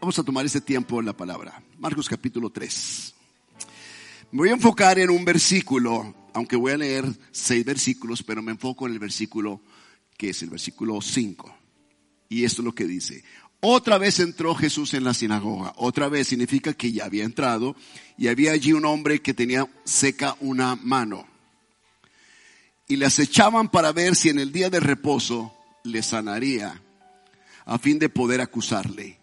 Vamos a tomar este tiempo en la palabra. Marcos capítulo 3. Me voy a enfocar en un versículo, aunque voy a leer seis versículos, pero me enfoco en el versículo que es el versículo 5. Y esto es lo que dice. Otra vez entró Jesús en la sinagoga. Otra vez significa que ya había entrado y había allí un hombre que tenía seca una mano. Y le acechaban para ver si en el día de reposo le sanaría a fin de poder acusarle.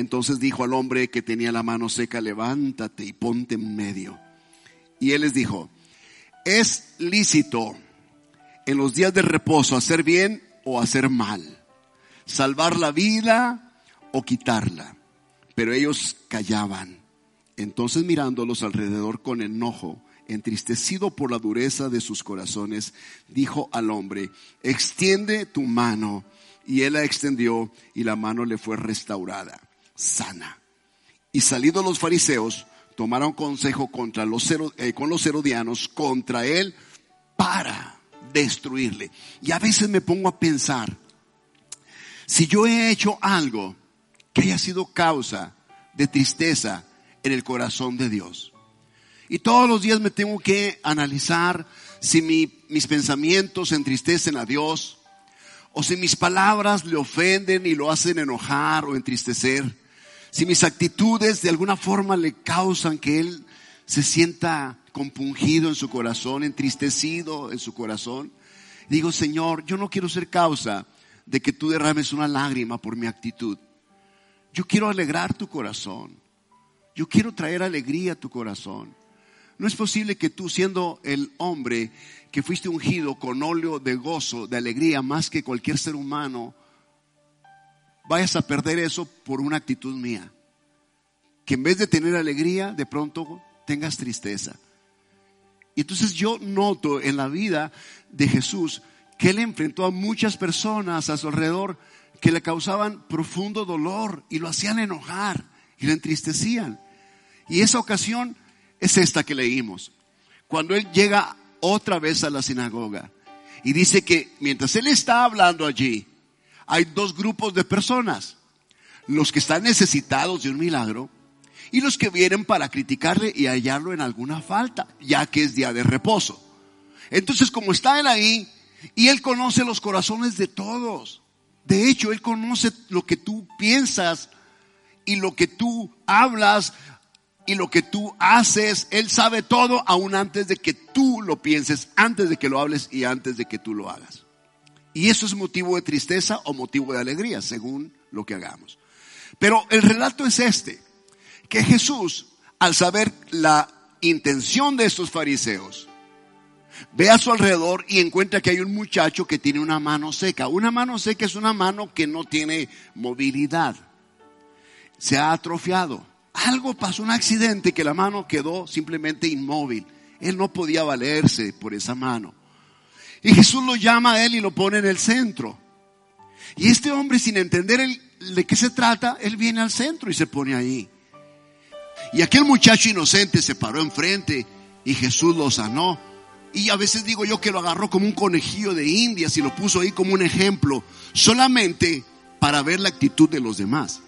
Entonces dijo al hombre que tenía la mano seca, levántate y ponte en medio. Y él les dijo, es lícito en los días de reposo hacer bien o hacer mal salvar la vida o quitarla. Pero ellos callaban. Entonces mirándolos alrededor con enojo, entristecido por la dureza de sus corazones, dijo al hombre, extiende tu mano. Y él la extendió y la mano le fue restaurada, sana. Y salidos los fariseos, tomaron consejo contra los, eh, con los herodianos, contra él, para destruirle. Y a veces me pongo a pensar, si yo he hecho algo que haya sido causa de tristeza en el corazón de Dios, y todos los días me tengo que analizar si mis pensamientos entristecen a Dios, o si mis palabras le ofenden y lo hacen enojar o entristecer, si mis actitudes de alguna forma le causan que Él se sienta compungido en su corazón, entristecido en su corazón, digo, Señor, yo no quiero ser causa de que tú derrames una lágrima por mi actitud. Yo quiero alegrar tu corazón. Yo quiero traer alegría a tu corazón. No es posible que tú, siendo el hombre que fuiste ungido con óleo de gozo, de alegría, más que cualquier ser humano, vayas a perder eso por una actitud mía. Que en vez de tener alegría, de pronto tengas tristeza. Y entonces yo noto en la vida de Jesús que él enfrentó a muchas personas a su alrededor que le causaban profundo dolor y lo hacían enojar y le entristecían. Y esa ocasión es esta que leímos. Cuando él llega otra vez a la sinagoga y dice que mientras él está hablando allí, hay dos grupos de personas. Los que están necesitados de un milagro y los que vienen para criticarle y hallarlo en alguna falta, ya que es día de reposo. Entonces, como está él ahí, y Él conoce los corazones de todos. De hecho, Él conoce lo que tú piensas y lo que tú hablas y lo que tú haces. Él sabe todo aún antes de que tú lo pienses, antes de que lo hables y antes de que tú lo hagas. Y eso es motivo de tristeza o motivo de alegría, según lo que hagamos. Pero el relato es este, que Jesús, al saber la intención de estos fariseos, ve a su alrededor y encuentra que hay un muchacho que tiene una mano seca. Una mano seca es una mano que no tiene movilidad. Se ha atrofiado. Algo pasó, un accidente que la mano quedó simplemente inmóvil. Él no podía valerse por esa mano. Y Jesús lo llama a él y lo pone en el centro. Y este hombre, sin entender de qué se trata, él viene al centro y se pone ahí. Y aquel muchacho inocente se paró enfrente y Jesús lo sanó. Y a veces digo yo que lo agarró como un conejillo de indias y lo puso ahí como un ejemplo, solamente para ver la actitud de los demás.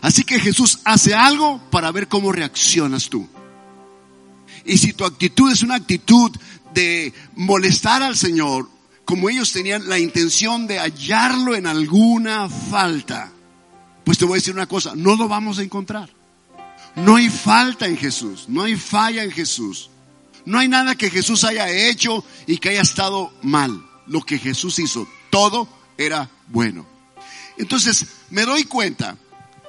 Así que Jesús hace algo para ver cómo reaccionas tú. Y si tu actitud es una actitud de molestar al Señor, como ellos tenían la intención de hallarlo en alguna falta, pues te voy a decir una cosa, no lo vamos a encontrar. No hay falta en Jesús, no hay falla en Jesús. No hay nada que Jesús haya hecho y que haya estado mal. Lo que Jesús hizo, todo era bueno. Entonces, me doy cuenta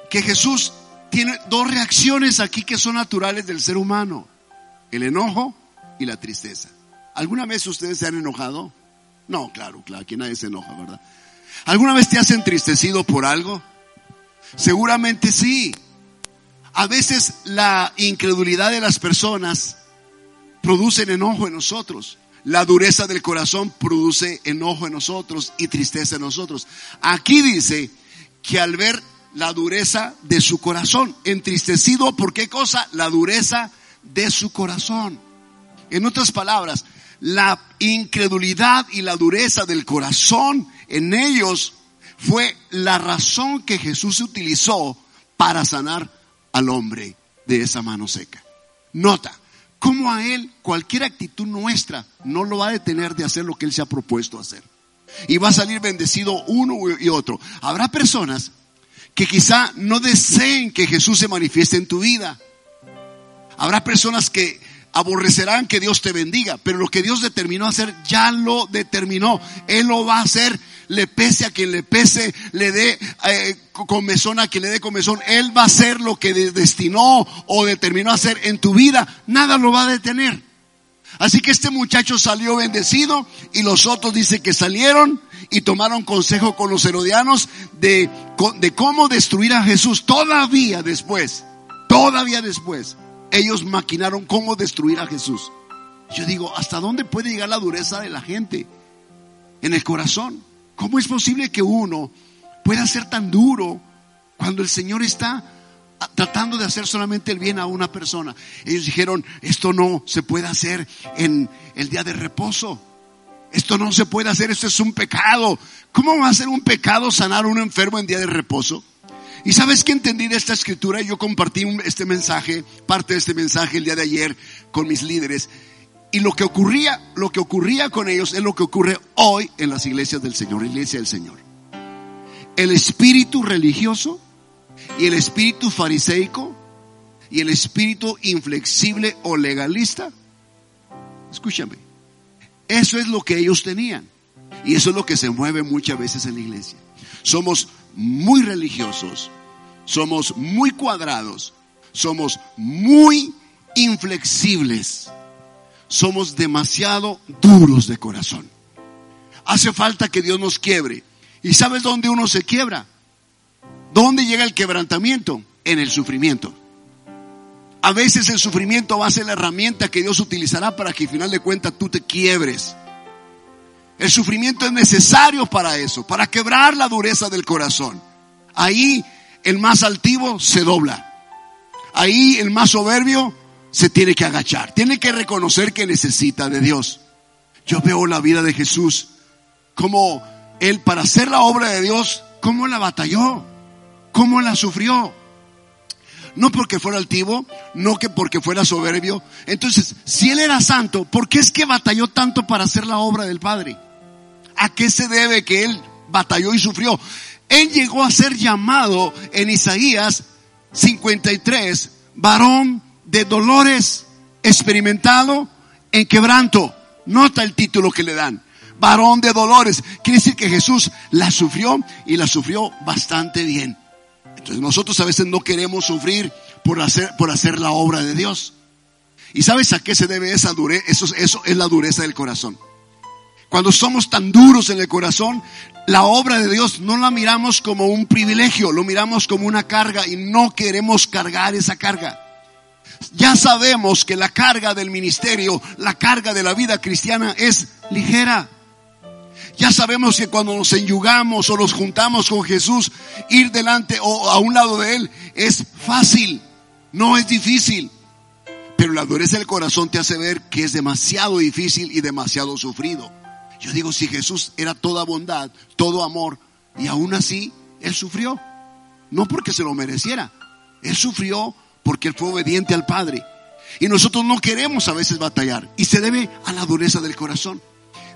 que Jesús tiene dos reacciones aquí que son naturales del ser humano. El enojo y la tristeza. ¿Alguna vez ustedes se han enojado? No, claro, claro, aquí nadie se enoja, ¿verdad? ¿Alguna vez te has entristecido por algo? Seguramente sí. A veces la incredulidad de las personas producen enojo en nosotros. La dureza del corazón produce enojo en nosotros y tristeza en nosotros. Aquí dice que al ver la dureza de su corazón, entristecido por qué cosa? La dureza de su corazón. En otras palabras, la incredulidad y la dureza del corazón en ellos fue la razón que Jesús utilizó para sanar al hombre de esa mano seca. Nota, cómo a él cualquier actitud nuestra no lo va a detener de hacer lo que él se ha propuesto hacer. Y va a salir bendecido uno y otro. Habrá personas que quizá no deseen que Jesús se manifieste en tu vida. Habrá personas que aborrecerán que Dios te bendiga, pero lo que Dios determinó hacer, ya lo determinó. Él lo va a hacer, le pese a quien le pese, le dé eh, comezón a quien le dé comezón. Él va a hacer lo que destinó o determinó hacer en tu vida. Nada lo va a detener. Así que este muchacho salió bendecido y los otros dicen que salieron y tomaron consejo con los herodianos de cómo destruir a Jesús. Todavía después, todavía después ellos maquinaron cómo destruir a Jesús. Yo digo, ¿hasta dónde puede llegar la dureza de la gente en el corazón? ¿Cómo es posible que uno pueda ser tan duro cuando el Señor está tratando de hacer solamente el bien a una persona? Ellos dijeron, esto no se puede hacer en el día de reposo. Esto no se puede hacer, esto es un pecado. ¿Cómo va a ser un pecado sanar a un enfermo en día de reposo? Y sabes que entendí de esta escritura, yo compartí este mensaje, parte de este mensaje el día de ayer con mis líderes. Y lo que ocurría, lo que ocurría con ellos es lo que ocurre hoy en las iglesias del Señor, iglesia del Señor. El espíritu religioso y el espíritu fariseico y el espíritu inflexible o legalista. Escúchame. Eso es lo que ellos tenían. Y eso es lo que se mueve muchas veces en la iglesia. Somos muy religiosos, somos muy cuadrados, somos muy inflexibles, somos demasiado duros de corazón. Hace falta que Dios nos quiebre. ¿Y sabes dónde uno se quiebra? ¿Dónde llega el quebrantamiento? En el sufrimiento. A veces el sufrimiento va a ser la herramienta que Dios utilizará para que al final de cuentas tú te quiebres. El sufrimiento es necesario para eso, para quebrar la dureza del corazón. Ahí el más altivo se dobla. Ahí el más soberbio se tiene que agachar. Tiene que reconocer que necesita de Dios. Yo veo la vida de Jesús como Él para hacer la obra de Dios, cómo la batalló, cómo la sufrió. No porque fuera altivo, no que porque fuera soberbio. Entonces, si Él era santo, ¿por qué es que batalló tanto para hacer la obra del Padre? ¿A qué se debe que él batalló y sufrió? Él llegó a ser llamado en Isaías 53, varón de dolores, experimentado en quebranto. Nota el título que le dan. Varón de dolores. Quiere decir que Jesús la sufrió y la sufrió bastante bien. Entonces nosotros a veces no queremos sufrir por hacer, por hacer la obra de Dios. ¿Y sabes a qué se debe esa dureza? Eso, eso es la dureza del corazón. Cuando somos tan duros en el corazón, la obra de Dios no la miramos como un privilegio, lo miramos como una carga y no queremos cargar esa carga. Ya sabemos que la carga del ministerio, la carga de la vida cristiana es ligera. Ya sabemos que cuando nos enyugamos o nos juntamos con Jesús, ir delante o a un lado de Él es fácil, no es difícil. Pero la dureza del corazón te hace ver que es demasiado difícil y demasiado sufrido. Yo digo, si Jesús era toda bondad, todo amor, y aún así Él sufrió. No porque se lo mereciera. Él sufrió porque Él fue obediente al Padre. Y nosotros no queremos a veces batallar. Y se debe a la dureza del corazón.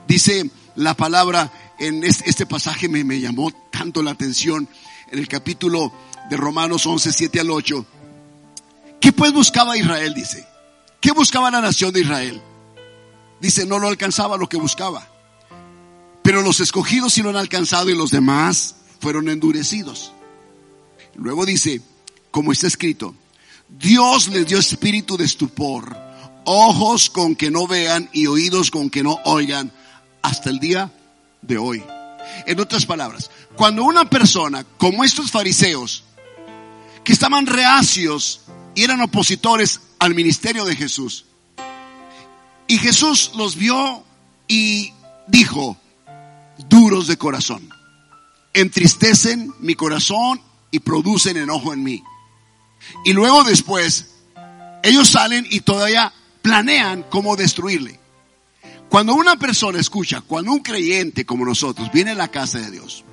Dice la palabra en este pasaje me, me llamó tanto la atención. En el capítulo de Romanos 11, 7 al 8. ¿Qué pues buscaba Israel? Dice. ¿Qué buscaba la nación de Israel? Dice, no lo alcanzaba lo que buscaba. Pero los escogidos sí lo han alcanzado y los demás fueron endurecidos. Luego dice, como está escrito, Dios les dio espíritu de estupor, ojos con que no vean y oídos con que no oigan hasta el día de hoy. En otras palabras, cuando una persona, como estos fariseos, que estaban reacios y eran opositores al ministerio de Jesús, y Jesús los vio y dijo, duros de corazón. Entristecen mi corazón y producen enojo en mí. Y luego después, ellos salen y todavía planean cómo destruirle. Cuando una persona escucha, cuando un creyente como nosotros viene a la casa de Dios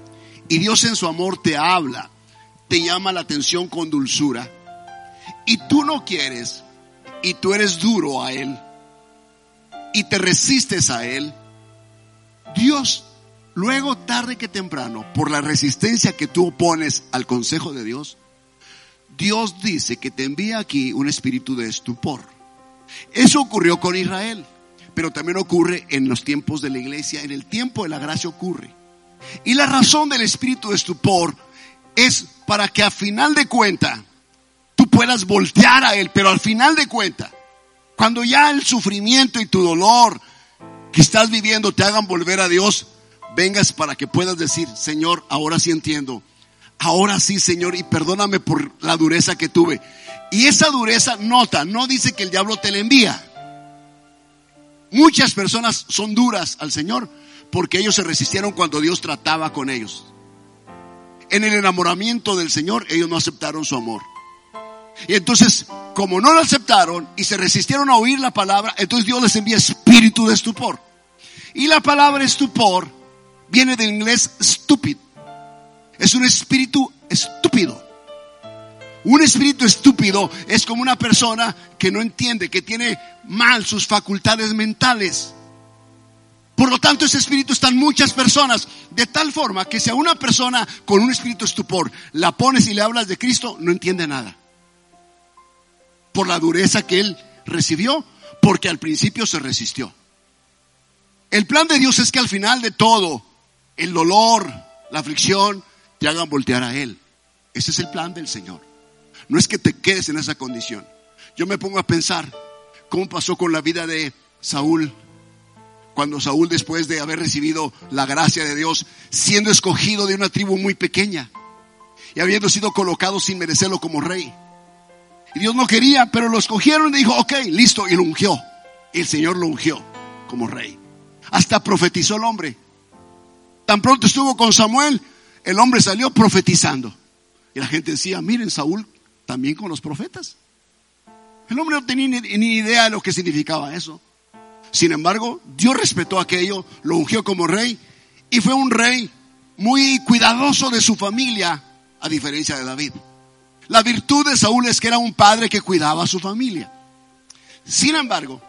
y Dios en su amor te habla, te llama la atención con dulzura y tú no quieres y tú eres duro a Él y te resistes a Él, Dios, luego tarde que temprano, por la resistencia que tú opones al consejo de Dios, Dios dice que te envía aquí un espíritu de estupor. Eso ocurrió con Israel, pero también ocurre en los tiempos de la iglesia, en el tiempo de la gracia ocurre. Y la razón del espíritu de estupor es para que a final de cuenta tú puedas voltear a Él, pero al final de cuenta, cuando ya el sufrimiento y tu dolor que estás viviendo te hagan volver a Dios, vengas para que puedas decir, Señor, ahora sí entiendo. Ahora sí, Señor, y perdóname por la dureza que tuve. Y esa dureza, nota, no dice que el diablo te la envía. Muchas personas son duras al Señor porque ellos se resistieron cuando Dios trataba con ellos. En el enamoramiento del Señor, ellos no aceptaron su amor. Y entonces, como no lo aceptaron y se resistieron a oír la palabra, entonces Dios les envía espíritu de estupor. Y la palabra estupor viene del inglés stupid. Es un espíritu estúpido. Un espíritu estúpido es como una persona que no entiende, que tiene mal sus facultades mentales. Por lo tanto, ese espíritu está en muchas personas, de tal forma que si a una persona con un espíritu estupor la pones y le hablas de Cristo, no entiende nada por la dureza que él recibió, porque al principio se resistió. El plan de Dios es que al final de todo, el dolor, la aflicción, te hagan voltear a Él. Ese es el plan del Señor. No es que te quedes en esa condición. Yo me pongo a pensar cómo pasó con la vida de Saúl. Cuando Saúl, después de haber recibido la gracia de Dios, siendo escogido de una tribu muy pequeña y habiendo sido colocado sin merecerlo como rey, y Dios no quería, pero lo escogieron y dijo, ok, listo, y lo ungió. El Señor lo ungió como rey. Hasta profetizó el hombre. Tan pronto estuvo con Samuel, el hombre salió profetizando. Y la gente decía, miren, Saúl también con los profetas. El hombre no tenía ni, idea de lo que significaba eso. Sin embargo, Dios respetó aquello, lo ungió como rey y fue un rey muy cuidadoso de su familia, a diferencia de David. La virtud de Saúl es que era un padre que cuidaba a su familia. Sin embargo,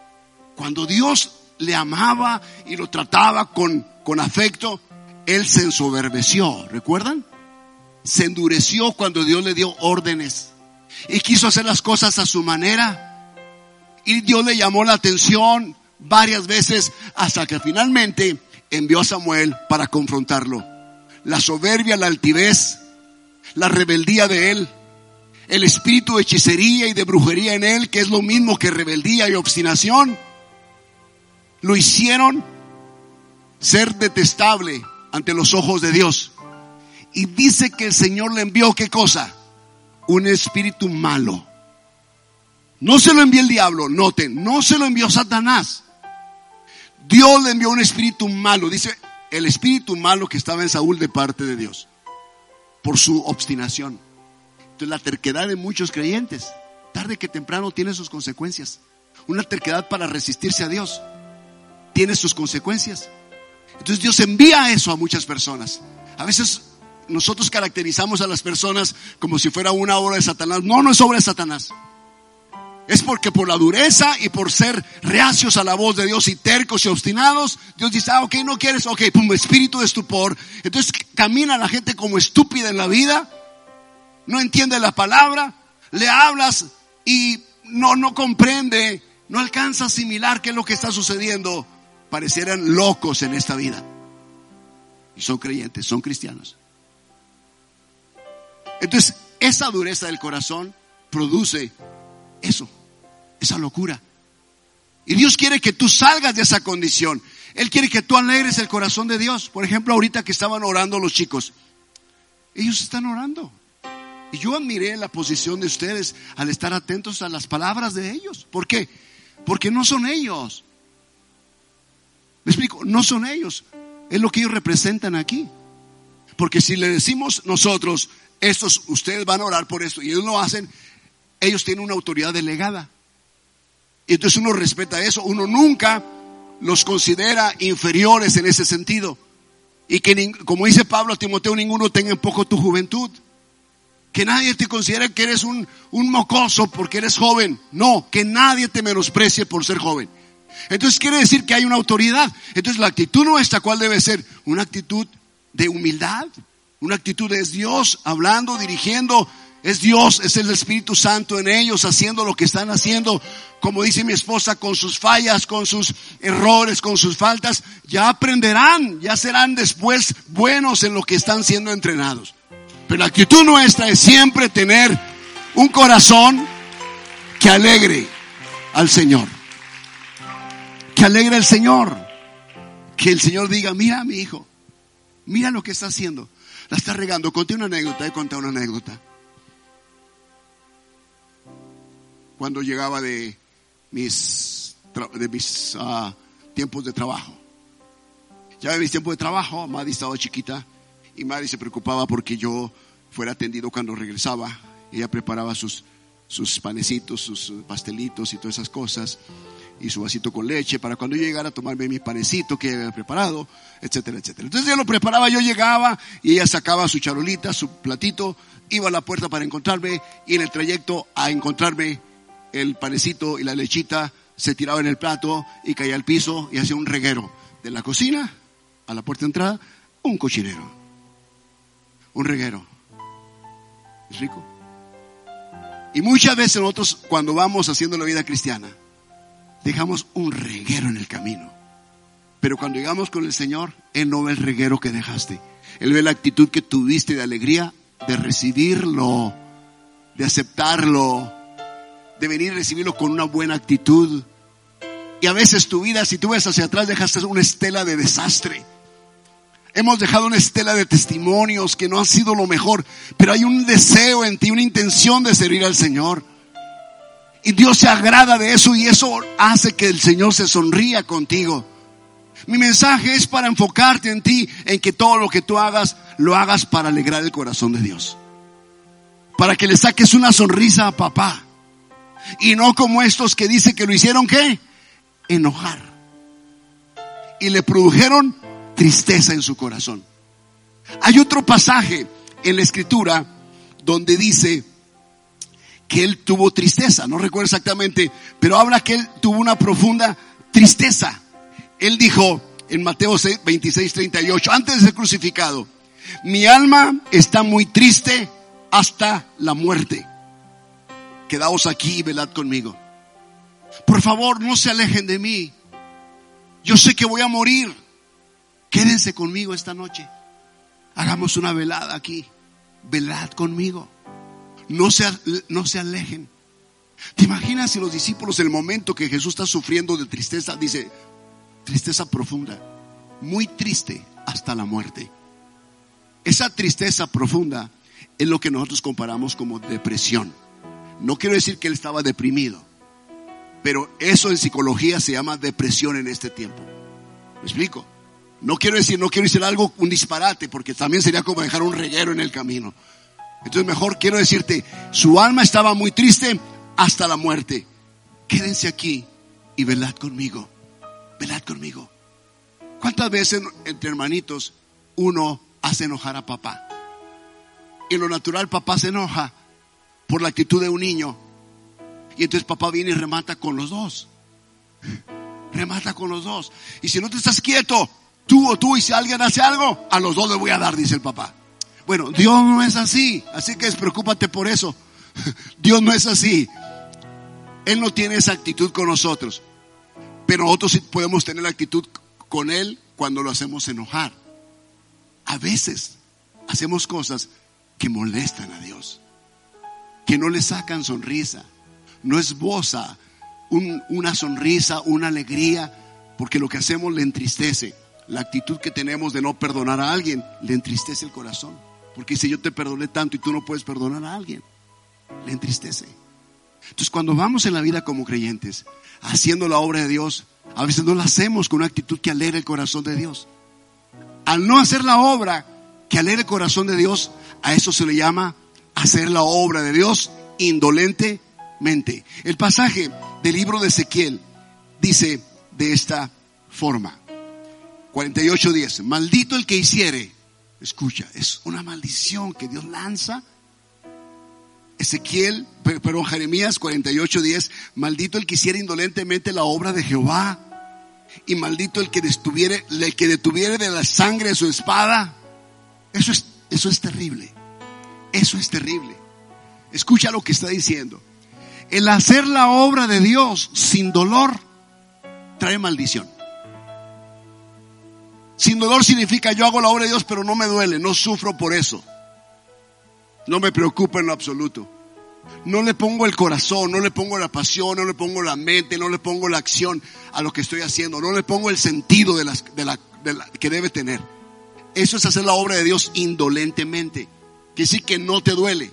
cuando Dios le amaba y lo trataba con, con afecto, él se ensoberbeció, ¿recuerdan? Se endureció cuando Dios le dio órdenes y quiso hacer las cosas a su manera. Y Dios le llamó la atención varias veces hasta que finalmente envió a Samuel para confrontarlo. La soberbia, la altivez, la rebeldía de él el espíritu de hechicería y de brujería en él, que es lo mismo que rebeldía y obstinación, lo hicieron ser detestable ante los ojos de Dios. Y dice que el Señor le envió qué cosa? Un espíritu malo. No se lo envió el diablo, noten, no se lo envió Satanás. Dios le envió un espíritu malo. Dice el espíritu malo que estaba en Saúl de parte de Dios. Por su obstinación. Entonces la terquedad de muchos creyentes, tarde que temprano tiene sus consecuencias. Una terquedad para resistirse a Dios tiene sus consecuencias. Entonces Dios envía eso a muchas personas. A veces nosotros caracterizamos a las personas como si fuera una obra de Satanás. No, no es obra de Satanás. Es porque por la dureza y por ser reacios a la voz de Dios y tercos y obstinados, Dios dice, ah, ok, no quieres, ok, pum, espíritu de estupor. Entonces camina la gente como estúpida en la vida no entiende la palabra, le hablas y no, no comprende, no alcanza a asimilar qué es lo que está sucediendo. Parecieran locos en esta vida. Y son creyentes, son cristianos. Entonces, esa dureza del corazón produce eso, esa locura. Y Dios quiere que tú salgas de esa condición. Él quiere que tú alegres el corazón de Dios. Por ejemplo, ahorita que estaban orando los chicos. Ellos están orando. Y yo admiré la posición de ustedes al estar atentos a las palabras de ellos. ¿Por qué? Porque no son ellos. Me explico, no son ellos. Es lo que ellos representan aquí. Porque si le decimos nosotros, estos, ustedes van a orar por esto, y ellos lo hacen, ellos tienen una autoridad delegada. Y entonces uno respeta eso, uno nunca los considera inferiores en ese sentido. Y que, como dice Pablo a Timoteo, ninguno tenga en poco tu juventud Que nadie te considere que eres un, un mocoso porque eres joven. No, que nadie te menosprecie por ser joven. Entonces quiere decir que hay una autoridad. Entonces la actitud nuestra, ¿cuál debe ser? Una actitud de humildad. Una actitud es Dios hablando, dirigiendo. Es Dios, es el Espíritu Santo en ellos haciendo lo que están haciendo. Como dice mi esposa, con sus fallas, con sus errores, con sus faltas, ya aprenderán, ya serán después buenos en lo que están siendo entrenados. Pero la actitud nuestra es siempre tener un corazón que alegre al Señor. Que alegre al Señor. Que el Señor diga, mira mi hijo, mira lo que está haciendo. La está regando. Conté una anécdota, he contado una anécdota. Cuando llegaba de mis, de mis uh, tiempos de trabajo. Ya en mis tiempos de trabajo, Maddy estaba chiquita y Mari se preocupaba porque yo fuera atendido cuando regresaba. Ella preparaba sus, sus panecitos, sus pastelitos y todas esas cosas. Y su vasito con leche para cuando yo llegara a tomarme mi panecito que había preparado, etcétera, etcétera. Entonces ella lo preparaba, yo llegaba y ella sacaba su charolita, su platito, iba a la puerta para encontrarme y en el trayecto a encontrarme el panecito y la lechita se tiraba en el plato y caía al piso y hacía un reguero. De la cocina a la puerta de entrada, un cochinero un reguero. ¿Es rico? Y muchas veces nosotros cuando vamos haciendo la vida cristiana, dejamos un reguero en el camino. Pero cuando llegamos con el Señor, Él no ve el reguero que dejaste. Él ve la actitud que tuviste de alegría, de recibirlo, de aceptarlo, de venir a recibirlo con una buena actitud. Y a veces tu vida, si tú ves hacia atrás, dejaste una estela de desastre. Hemos dejado una estela de testimonios que no ha sido lo mejor, pero hay un deseo en ti, una intención de servir al Señor. Y Dios se agrada de eso y eso hace que el Señor se sonría contigo. Mi mensaje es para enfocarte en ti, en que todo lo que tú hagas, lo hagas para alegrar el corazón de Dios. Para que le saques una sonrisa a papá. Y no como estos que dicen que lo hicieron qué? Enojar. Y le produjeron tristeza en su corazón. Hay otro pasaje en la escritura donde dice que él tuvo tristeza, no recuerdo exactamente, pero habla que él tuvo una profunda tristeza. Él dijo en Mateo 26, 38, antes de ser crucificado, mi alma está muy triste hasta la muerte. Quedaos aquí y velad conmigo. Por favor, no se alejen de mí. Yo sé que voy a morir. Quédense conmigo esta noche. Hagamos una velada aquí. Velad conmigo. No se, no se alejen. ¿Te imaginas si los discípulos, el momento que Jesús está sufriendo de tristeza, dice, tristeza profunda, muy triste hasta la muerte? Esa tristeza profunda es lo que nosotros comparamos como depresión. No quiero decir que él estaba deprimido, pero eso en psicología se llama depresión en este tiempo. ¿Me explico? No quiero decir, no quiero decir algo, un disparate, porque también sería como dejar un reguero en el camino. Entonces mejor quiero decirte, su alma estaba muy triste hasta la muerte. Quédense aquí y velad conmigo. Velad conmigo. ¿Cuántas veces entre hermanitos uno hace enojar a papá? Y en lo natural papá se enoja por la actitud de un niño. Y entonces papá viene y remata con los dos. Remata con los dos. Y si no te estás quieto, tú o tú, y si alguien hace algo, a los dos le voy a dar, dice el papá. Bueno, Dios no es así, así que despreocúpate por eso. Dios no es así. Él no tiene esa actitud con nosotros. Pero nosotros sí podemos tener la actitud con Él cuando lo hacemos enojar. A veces hacemos cosas que molestan a Dios, que no le sacan sonrisa, no esboza un, una sonrisa, una alegría, porque lo que hacemos le entristece la actitud que tenemos de no perdonar a alguien le entristece el corazón. Porque si yo te perdoné tanto y tú no puedes perdonar a alguien, le entristece. Entonces cuando vamos en la vida como creyentes, haciendo la obra de Dios, a veces no la hacemos con una actitud que alegra el corazón de Dios. Al no hacer la obra que alegra el corazón de Dios, a eso se le llama hacer la obra de Dios indolentemente. El pasaje del libro de Ezequiel dice de esta forma. 48.10. Maldito el que hiciere. Escucha, es una maldición que Dios lanza Ezequiel, perdón, Jeremías 48:10, maldito el que hiciera indolentemente la obra de Jehová y maldito el que detuviere, el que detuviere de la sangre su espada. Eso es, eso es terrible. Eso es terrible. Escucha lo que está diciendo. El hacer la obra de Dios sin dolor trae maldición. Sin dolor significa yo hago la obra de Dios, pero no me duele, no sufro por eso. No me preocupa en lo absoluto. No le pongo el corazón, no le pongo la pasión, no le pongo la mente, no le pongo la acción a lo que estoy haciendo, no le pongo el sentido de, las, la, que debe tener. Eso es hacer la obra de Dios indolentemente. Que sí que no te duele.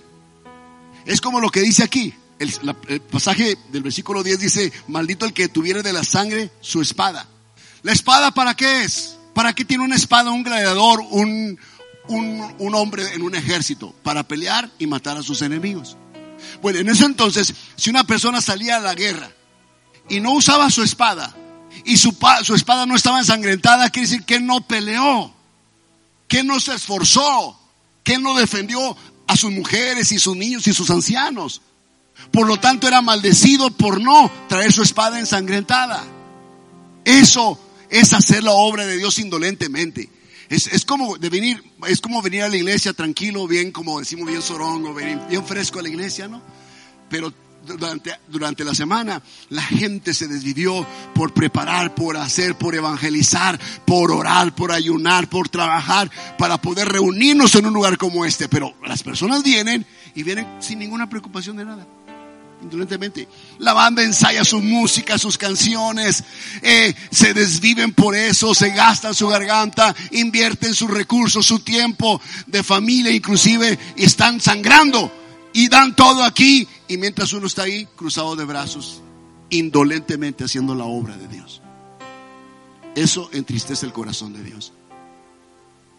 Es como lo que dice aquí. El, el, pasaje del versículo 10 dice, maldito el que tuviera de la sangre su espada. ¿La espada para qué es? ¿Para qué tiene una espada un gladiador, un, un, hombre en un ejército? Para pelear y matar a sus enemigos. Bueno, en ese entonces, si una persona salía a la guerra y no usaba su espada y su, su espada no estaba ensangrentada, quiere decir que no peleó, que no se esforzó, que no defendió a sus mujeres y sus niños y sus ancianos. Por lo tanto, era maldecido por no traer su espada ensangrentada. Eso es hacer la obra de Dios indolentemente. Es, es, como de venir, es como venir a la iglesia tranquilo, bien, como decimos, bien sorongo, bien, bien fresco a la iglesia, ¿no? Pero durante, durante la semana la gente se desvivió por preparar, por hacer, por evangelizar, por orar, por ayunar, por trabajar, para poder reunirnos en un lugar como este. Pero las personas vienen y vienen sin ninguna preocupación de nada indolentemente. La banda ensaya su música, sus canciones, eh, se desviven por eso, se gastan su garganta, invierten sus recursos, su tiempo de familia inclusive, están sangrando y dan todo aquí. Y mientras uno está ahí, cruzado de brazos, indolentemente haciendo la obra de Dios. Eso entristece el corazón de Dios.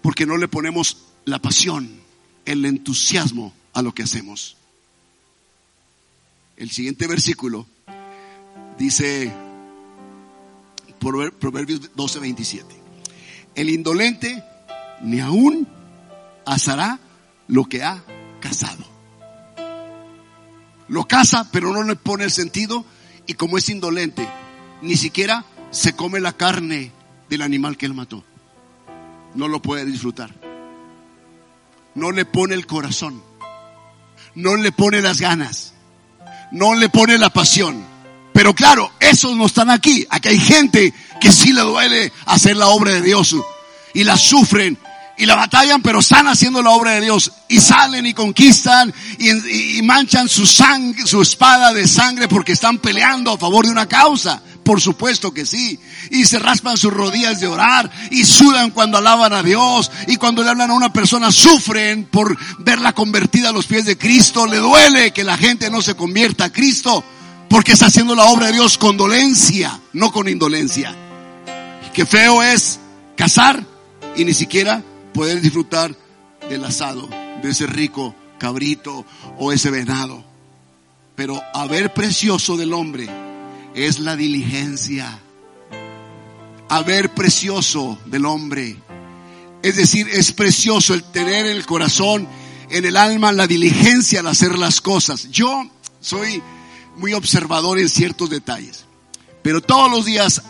Porque no le ponemos la pasión, el entusiasmo a lo que hacemos el siguiente versículo dice, Proverbios 12, 27. El indolente ni aún asará lo que ha cazado. Lo caza, pero no le pone el sentido y como es indolente, ni siquiera se come la carne del animal que él mató. No lo puede disfrutar. No le pone el corazón. No le pone las ganas no le pone la pasión. Pero claro, esos no están aquí. Aquí hay gente que sí le duele hacer la obra de Dios y la sufren y la batallan, pero están haciendo la obra de Dios y salen y conquistan y, y manchan su sangre, su espada de sangre porque están peleando a favor de una causa. Por supuesto que sí. Y se raspan sus rodillas de orar y sudan cuando alaban a Dios. Y cuando le hablan a una persona sufren por verla convertida a los pies de Cristo. Le duele que la gente no se convierta a Cristo porque está haciendo la obra de Dios con dolencia, no con indolencia. Qué feo es casar y ni siquiera poder disfrutar del asado, de ese rico cabrito o ese venado. Pero a ver precioso del hombre es la diligencia. A ver precioso del hombre. Es decir, es precioso el tener en el corazón, en el alma, la diligencia al hacer las cosas. Yo soy muy observador en ciertos detalles. Pero todos los días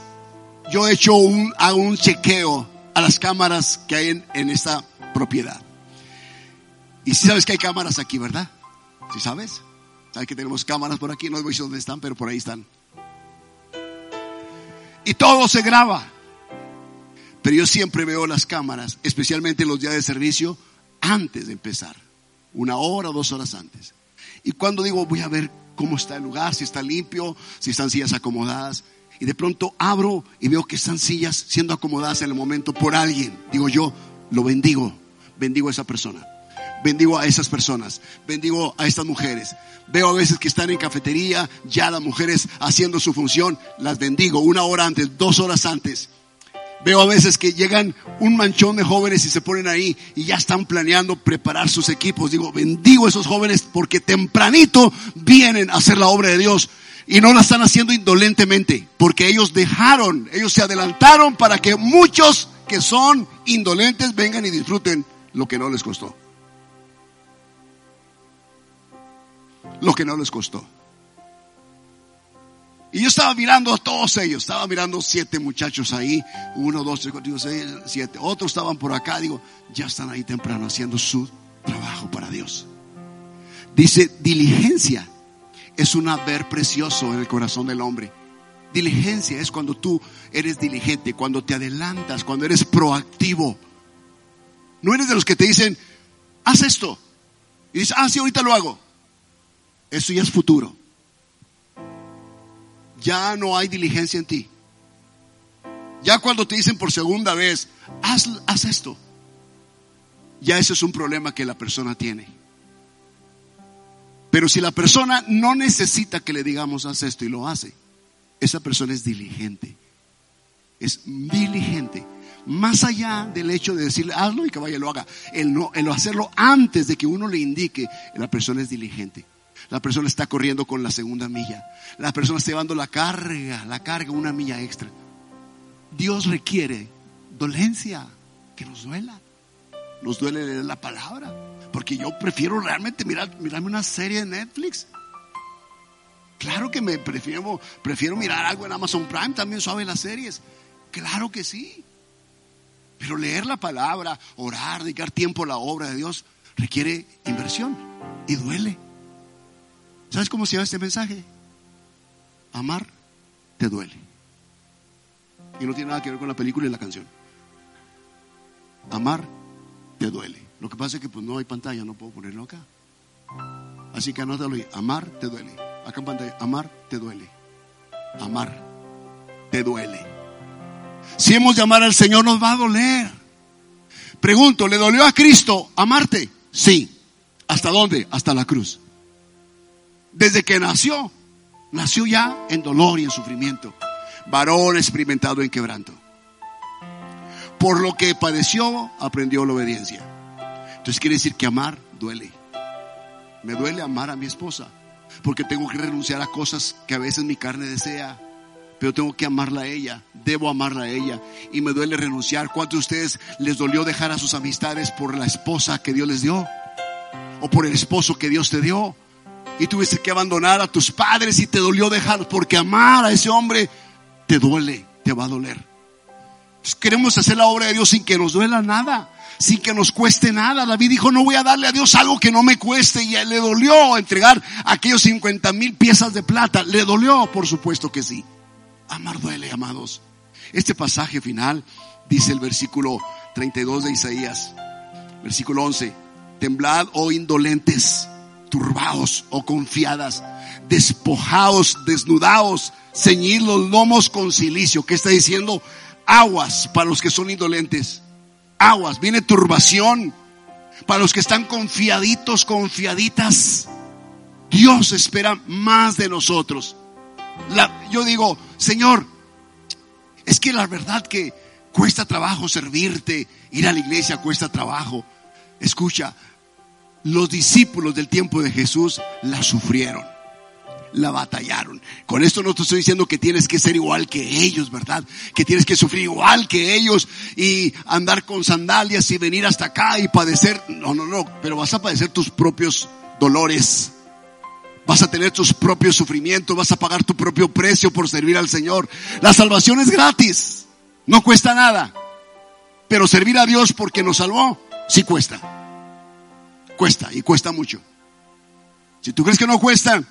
yo he hecho un, hago un chequeo a las cámaras que hay en, esta propiedad. Y si sabes que hay cámaras aquí, ¿verdad? Si sabes? Sabes que tenemos cámaras por aquí, no sé dónde están, pero por ahí están. Y todo se graba. Pero yo siempre veo las cámaras, especialmente en los días de servicio, antes de empezar. Una hora o dos horas antes. Y cuando digo, voy a ver cómo está el lugar, si está limpio, si están sillas acomodadas. Y de pronto abro y veo que están sillas siendo acomodadas en el momento por alguien. Digo yo, lo bendigo, bendigo a esa persona bendigo a esas personas, bendigo a estas mujeres. Veo a veces que están en cafetería, ya las mujeres haciendo su función, las bendigo una hora antes, dos horas antes. Veo a veces que llegan un manchón de jóvenes y se ponen ahí y ya están planeando preparar sus equipos. Digo, bendigo a esos jóvenes porque tempranito vienen a hacer la obra de Dios y no la están haciendo indolentemente, porque ellos dejaron, ellos se adelantaron para que muchos que son indolentes vengan y disfruten lo que no les costó. Lo que no les costó. Y yo estaba mirando a todos ellos, estaba mirando siete muchachos ahí, uno, dos, tres, cuatro, cinco, seis, siete. Otros estaban por acá, digo, ya están ahí temprano haciendo su trabajo para Dios. Dice, diligencia es un haber precioso en el corazón del hombre. Diligencia es cuando tú eres diligente, cuando te adelantas, cuando eres proactivo. No eres de los que te dicen, haz esto. Y dices, ah, sí, ahorita lo hago. Eso ya es futuro ya no hay diligencia en ti. Ya cuando te dicen por segunda vez, haz, haz esto, ya ese es un problema que la persona tiene. Pero si la persona no necesita que le digamos haz esto y lo hace, esa persona es diligente. Es diligente. Más allá del hecho de decirle hazlo y que vaya y lo haga, el, no, el hacerlo antes de que uno le indique, la persona es diligente. La persona está corriendo con la segunda milla. La persona está llevando la carga, la carga una milla extra. Dios requiere dolencia, que nos duela. Nos duele leer la palabra. Porque yo prefiero realmente mirar, mirarme una serie de Netflix. Claro que me prefiero, prefiero mirar algo en Amazon Prime, también suave las series. Claro que sí. Pero leer la palabra, orar, dedicar tiempo a la obra de Dios, requiere inversión y duele. ¿Sabes cómo se llama este mensaje? Amar te duele. Y no tiene nada que ver con la película y la canción. Amar te duele. Lo que pasa es que pues no hay pantalla, no puedo ponerlo acá. Así que anótalo ahí. Amar te duele. Acá en pantalla. Amar te duele. Amar te duele. Si hemos de amar al Señor nos va a doler. Pregunto, ¿le dolió a Cristo amarte? Sí. ¿Hasta dónde? Hasta la cruz desde que nació, nació ya en dolor y en sufrimiento. Varón experimentado en quebranto. Por lo que padeció, aprendió la obediencia. Entonces quiere decir que amar duele. Me duele amar a mi esposa. Porque tengo que renunciar a cosas que a veces mi carne desea. Pero tengo que amarla a ella. Debo amarla a ella. Y me duele renunciar. ¿Cuántos de ustedes les dolió dejar a sus amistades por la esposa que Dios les dio? O por el esposo que Dios te dio y tuviste que abandonar a tus padres y te dolió dejar porque amar a ese hombre te duele, te va a doler. queremos hacer la obra de Dios sin que nos duela nada, sin que nos cueste nada. David dijo, no voy a darle a Dios algo que no me cueste y le dolió entregar aquellos 50 mil piezas de plata. ¿Le dolió? Por supuesto que sí. Amar duele, amados. Este pasaje final dice el versículo 32 de Isaías, versículo 11, temblad, oh indolentes turbados o confiadas, despojados, desnudados, ceñir los lomos con silicio. ¿Qué está diciendo? Aguas para los que son indolentes. Aguas, viene turbación para los que están confiaditos, confiaditas. Dios espera más de nosotros. yo digo, Señor, es que la verdad que cuesta trabajo servirte, ir a la iglesia cuesta trabajo. Escucha, los discípulos del tiempo de Jesús la sufrieron, la batallaron. Con esto no te estoy diciendo que tienes que ser igual que ellos, ¿verdad? Que tienes que sufrir igual que ellos y andar con sandalias y venir hasta acá y padecer. No, no, no, pero vas a padecer tus propios dolores. Vas a tener tus propios sufrimientos, vas a pagar tu propio precio por servir al Señor. La salvación es gratis, no cuesta nada. Pero servir a Dios porque nos salvó, sí cuesta. Cuesta y cuesta mucho. Si tú crees que no cuesta,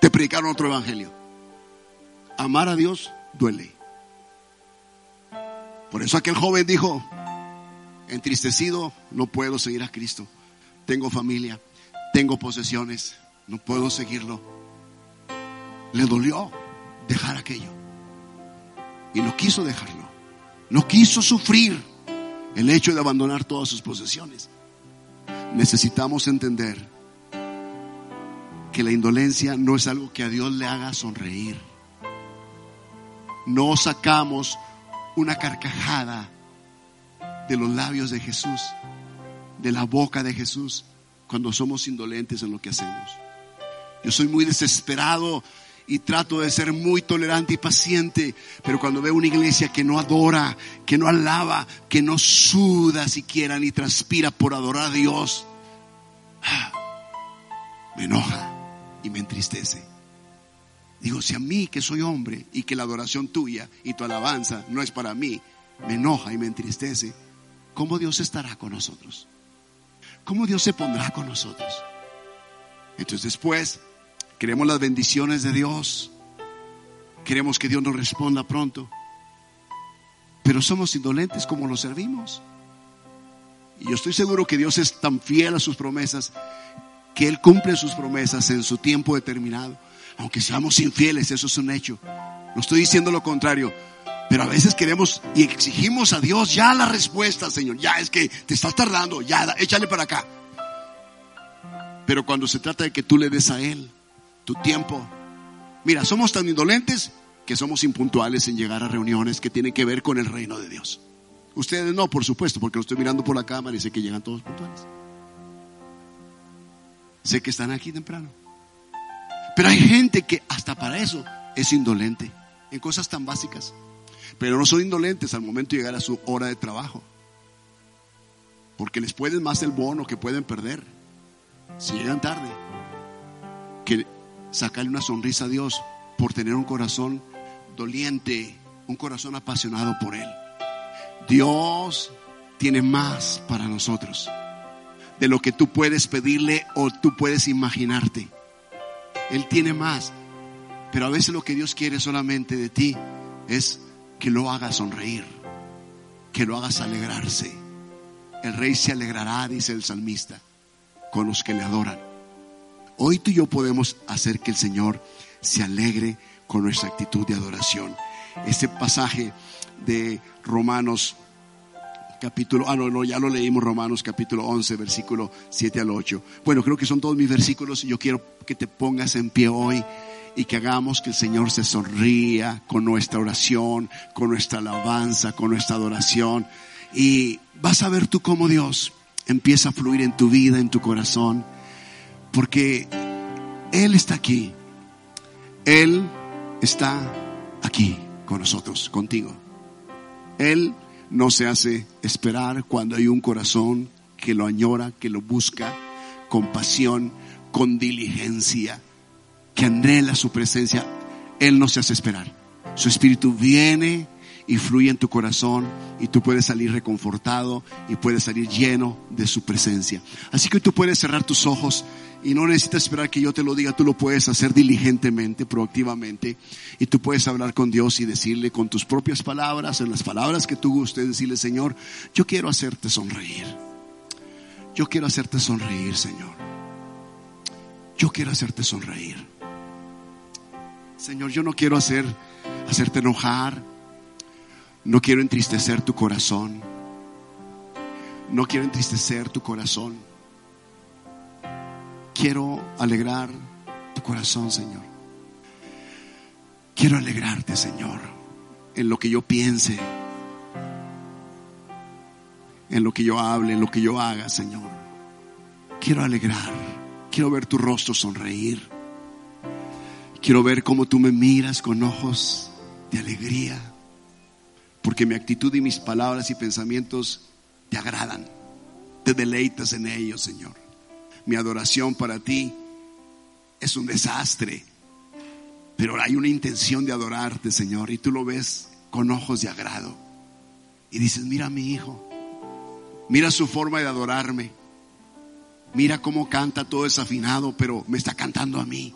te predicaron otro evangelio. Amar a Dios duele. Por eso aquel joven dijo, entristecido, no puedo seguir a Cristo. Tengo familia, tengo posesiones, no puedo seguirlo. Le dolió dejar aquello. Y no quiso dejarlo. No quiso sufrir el hecho de abandonar todas sus posesiones necesitamos entender que la indolencia no es algo que a Dios le haga sonreír. No sacamos una carcajada de los labios de Jesús, de la boca de Jesús, cuando somos indolentes en lo que hacemos. Yo soy muy desesperado y trato de ser muy tolerante y paciente, pero cuando veo una iglesia que no adora, que no alaba, que no suda siquiera ni transpira por adorar a Dios, me enoja. y me entristece. Digo, si a mí que soy hombre y que la adoración tuya y tu alabanza no es para mí, me enoja y me entristece, ¿cómo Dios estará con nosotros? ¿Cómo Dios se pondrá con nosotros? Entonces después queremos las bendiciones de Dios, queremos que Dios nos responda pronto, pero somos indolentes como lo servimos. Y yo estoy seguro que Dios es tan fiel a sus promesas que Él cumple sus promesas en su tiempo determinado. Aunque seamos infieles, eso es un hecho. No estoy diciendo lo contrario. Pero a veces queremos y exigimos a Dios ya la respuesta, Señor. Ya es que te estás tardando, ya échale para acá. Pero cuando se trata de que tú le des a Él tu tiempo, mira, somos tan indolentes que somos impuntuales en llegar a reuniones que tienen que ver con el reino de Dios. Ustedes no, por supuesto, porque lo estoy mirando por la cámara y sé que llegan todos puntuales. Sé que están aquí temprano. Pero hay gente que hasta para eso es indolente en cosas tan básicas. Pero no son indolentes al momento de llegar a su hora de trabajo. Porque les pueden más el bono que pueden perder si llegan tarde que sacarle una sonrisa a Dios por tener un corazón doliente, un corazón apasionado por Él. Dios tiene más para nosotros de lo que tú puedes pedirle o tú puedes imaginarte. Él tiene más. Pero a veces lo que Dios quiere solamente de ti es que lo hagas sonreír, que lo hagas alegrarse. El rey se alegrará, dice el salmista, con los que le adoran. Hoy tú y yo podemos hacer que el Señor se alegre con nuestra actitud de adoración. Este pasaje de Romanos capítulo, ah, no, no, ya lo leímos Romanos capítulo 11, versículo 7 al 8. Bueno, creo que son todos mis versículos y yo quiero que te pongas en pie hoy y que hagamos que el Señor se sonría con nuestra oración, con nuestra alabanza, con nuestra adoración. Y vas a ver tú cómo Dios empieza a fluir en tu vida, en tu corazón, porque Él está aquí. Él está aquí con nosotros, contigo. Él no se hace esperar cuando hay un corazón que lo añora, que lo busca con pasión, con diligencia, que anhela su presencia. Él no se hace esperar. Su espíritu viene y fluye en tu corazón y tú puedes salir reconfortado y puedes salir lleno de su presencia. Así que tú puedes cerrar tus ojos y no necesitas esperar que yo te lo diga, tú lo puedes hacer diligentemente, proactivamente y tú puedes hablar con Dios y decirle con tus propias palabras, en las palabras que tú gustes, decirle, Señor, yo quiero hacerte sonreír. Yo quiero hacerte sonreír, Señor. Yo quiero hacerte sonreír. Señor, yo no quiero hacer hacerte enojar no quiero entristecer tu corazón. No quiero entristecer tu corazón. Quiero alegrar tu corazón, Señor. Quiero alegrarte, Señor, en lo que yo piense, en lo que yo hable, en lo que yo haga, Señor. Quiero alegrar, quiero ver tu rostro sonreír. Quiero ver cómo tú me miras con ojos de alegría porque mi actitud y mis palabras y pensamientos te agradan. Te deleitas en ellos, Señor. Mi adoración para ti es un desastre, pero hay una intención de adorarte, Señor, y tú lo ves con ojos de agrado. Y dices, mira a mi hijo, mira su forma de adorarme, mira cómo canta todo desafinado, pero me está cantando a mí.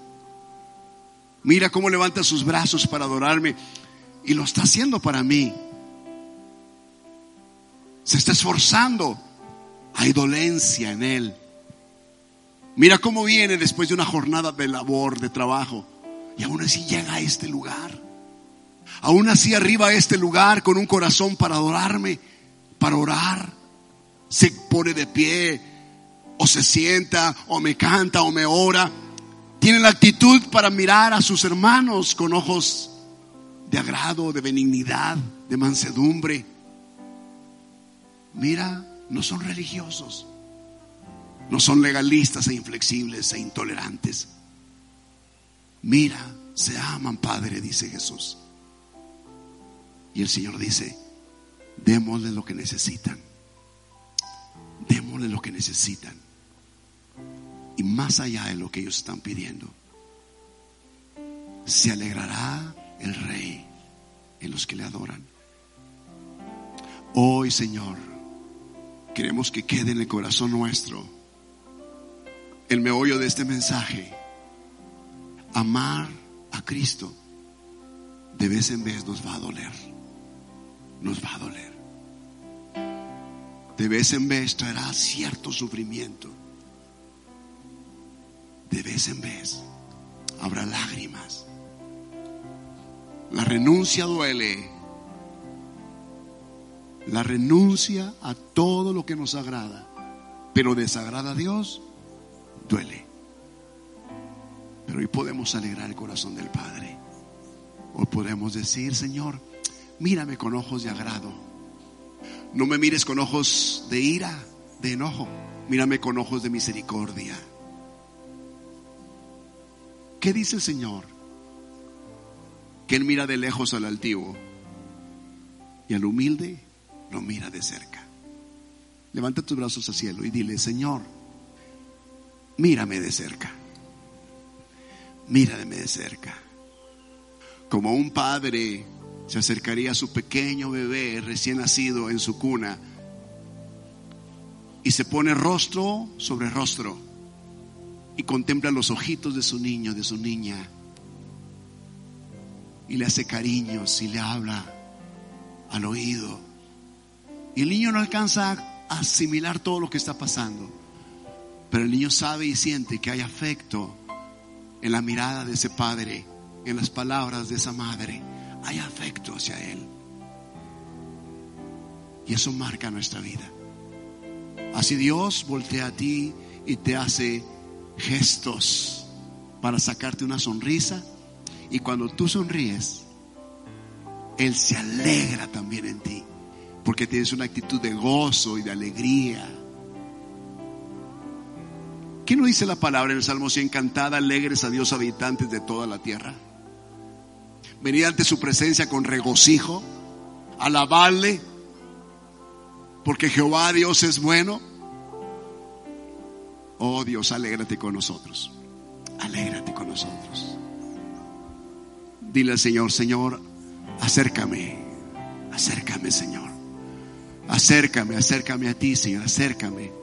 Mira cómo levanta sus brazos para adorarme y lo está haciendo para mí se está esforzando. Hay dolencia en él. Mira cómo viene después de una jornada de labor, de trabajo. Y aún así llega a este lugar. Aún así arriba a este lugar con un corazón para adorarme, para orar. Se pone de pie, o se sienta, o me canta, o me ora. Tiene la actitud para mirar a sus hermanos con ojos de agrado, de benignidad, de mansedumbre. Mira, no son religiosos, no son legalistas e inflexibles e intolerantes. Mira, se aman, Padre, dice Jesús. Y el Señor dice, démosle lo que necesitan. Démosle lo que necesitan. Y más allá de lo que ellos están pidiendo. se alegrará el rey en los que le adoran. Hoy, Señor, queremos que quede en el corazón nuestro el meollo de este mensaje. Amar a Cristo de vez en vez nos va a doler. Nos va a doler. De vez en vez traerá cierto sufrimiento. De vez en vez habrá lágrimas. La renuncia duele. La renuncia a todo lo que nos agrada, pero desagrada a Dios, duele. Pero hoy podemos alegrar el corazón del Padre. Hoy podemos decir, Señor, mírame con ojos de agrado. No me mires con ojos de ira, de enojo. Mírame con ojos de misericordia. ¿Qué dice el Señor? Que Él mira de lejos al altivo y al humilde lo mira de cerca. Levanta tus brazos al cielo y dile, Señor, mírame de cerca. Mírame de cerca. Como un padre se acercaría a su pequeño bebé recién nacido en su cuna y se pone rostro sobre rostro y contempla los ojitos de su niño, de su niña y le hace cariños y le habla al oído. Y el niño no alcanza a asimilar todo lo que está pasando, pero el niño sabe y siente que hay afecto en la mirada de ese padre, en las palabras de esa madre. Hay afecto hacia él. Y eso marca nuestra vida. Así Dios voltea a ti y te hace gestos para sacarte una sonrisa. Y cuando tú sonríes, Él se alegra también en ti. Porque tienes una actitud de gozo y de alegría. ¿Qué no dice la palabra en el Salmo 100? Cantad alegres a Dios habitantes de toda la tierra. Venid ante su presencia con regocijo, alabarle, porque Jehová Dios es bueno. Oh Dios, alégrate con nosotros. Alégrate con nosotros. Dile al Señor, Señor, acércame, acércame, Señor. Acércame, acércame a ti, Señor, acércame.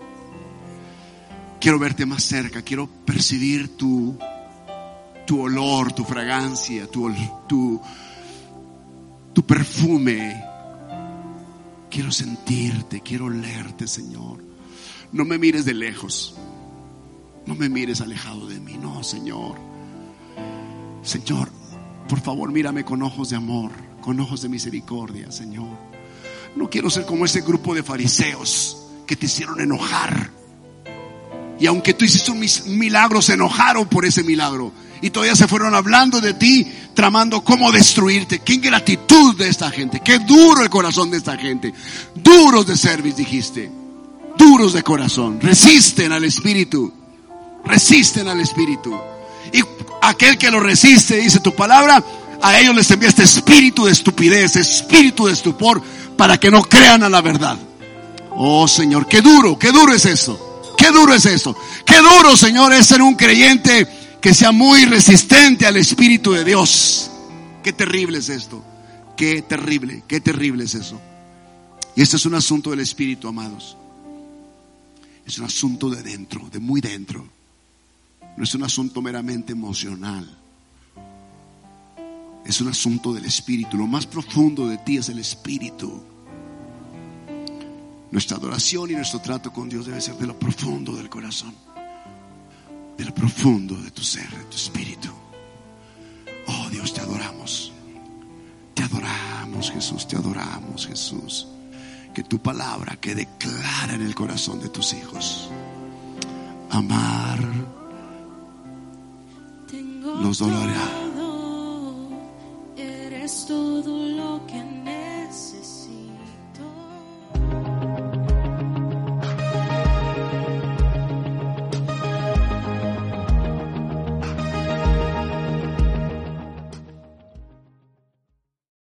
Quiero verte más cerca, quiero percibir tu, tu olor, tu fragancia, tu, tu, tu perfume. Quiero sentirte, quiero olerte, Señor. No me mires de lejos. No me mires alejado de mí. No, Señor. Señor, por favor, mírame con ojos de amor, con ojos de misericordia, Señor. No quiero ser como ese grupo de fariseos que te hicieron enojar. Y aunque tú hiciste un milagro, se enojaron por ese milagro. Y todavía se fueron hablando de ti, tramando cómo destruirte. Qué ingratitud de esta gente. Qué duro el corazón de esta gente. Duros de service, dijiste. Duros de corazón. Resisten al Espíritu. Resisten al Espíritu. Y aquel que lo resiste, dice tu palabra, a ellos les envía este espíritu de estupidez, espíritu de estupor, para que no crean a la verdad. Oh Señor, qué duro, qué duro es eso. Qué duro es eso. Qué duro, Señor, es ser un creyente que sea muy resistente al Espíritu de Dios. Qué terrible es esto. Qué terrible, qué terrible es eso. Y este es un asunto del Espíritu, amados. Es un asunto de dentro, de muy dentro. No es un asunto meramente emocional. Es un asunto del Espíritu. Lo más profundo de ti es el Espíritu. Nuestra adoración y nuestro trato con Dios debe ser de lo profundo del corazón, de lo profundo de tu ser, de tu espíritu. Oh Dios, te adoramos. Te adoramos, Jesús, te adoramos, Jesús. Que tu palabra quede clara en el corazón de tus hijos. Amar nos dolorá. Eres todo lo que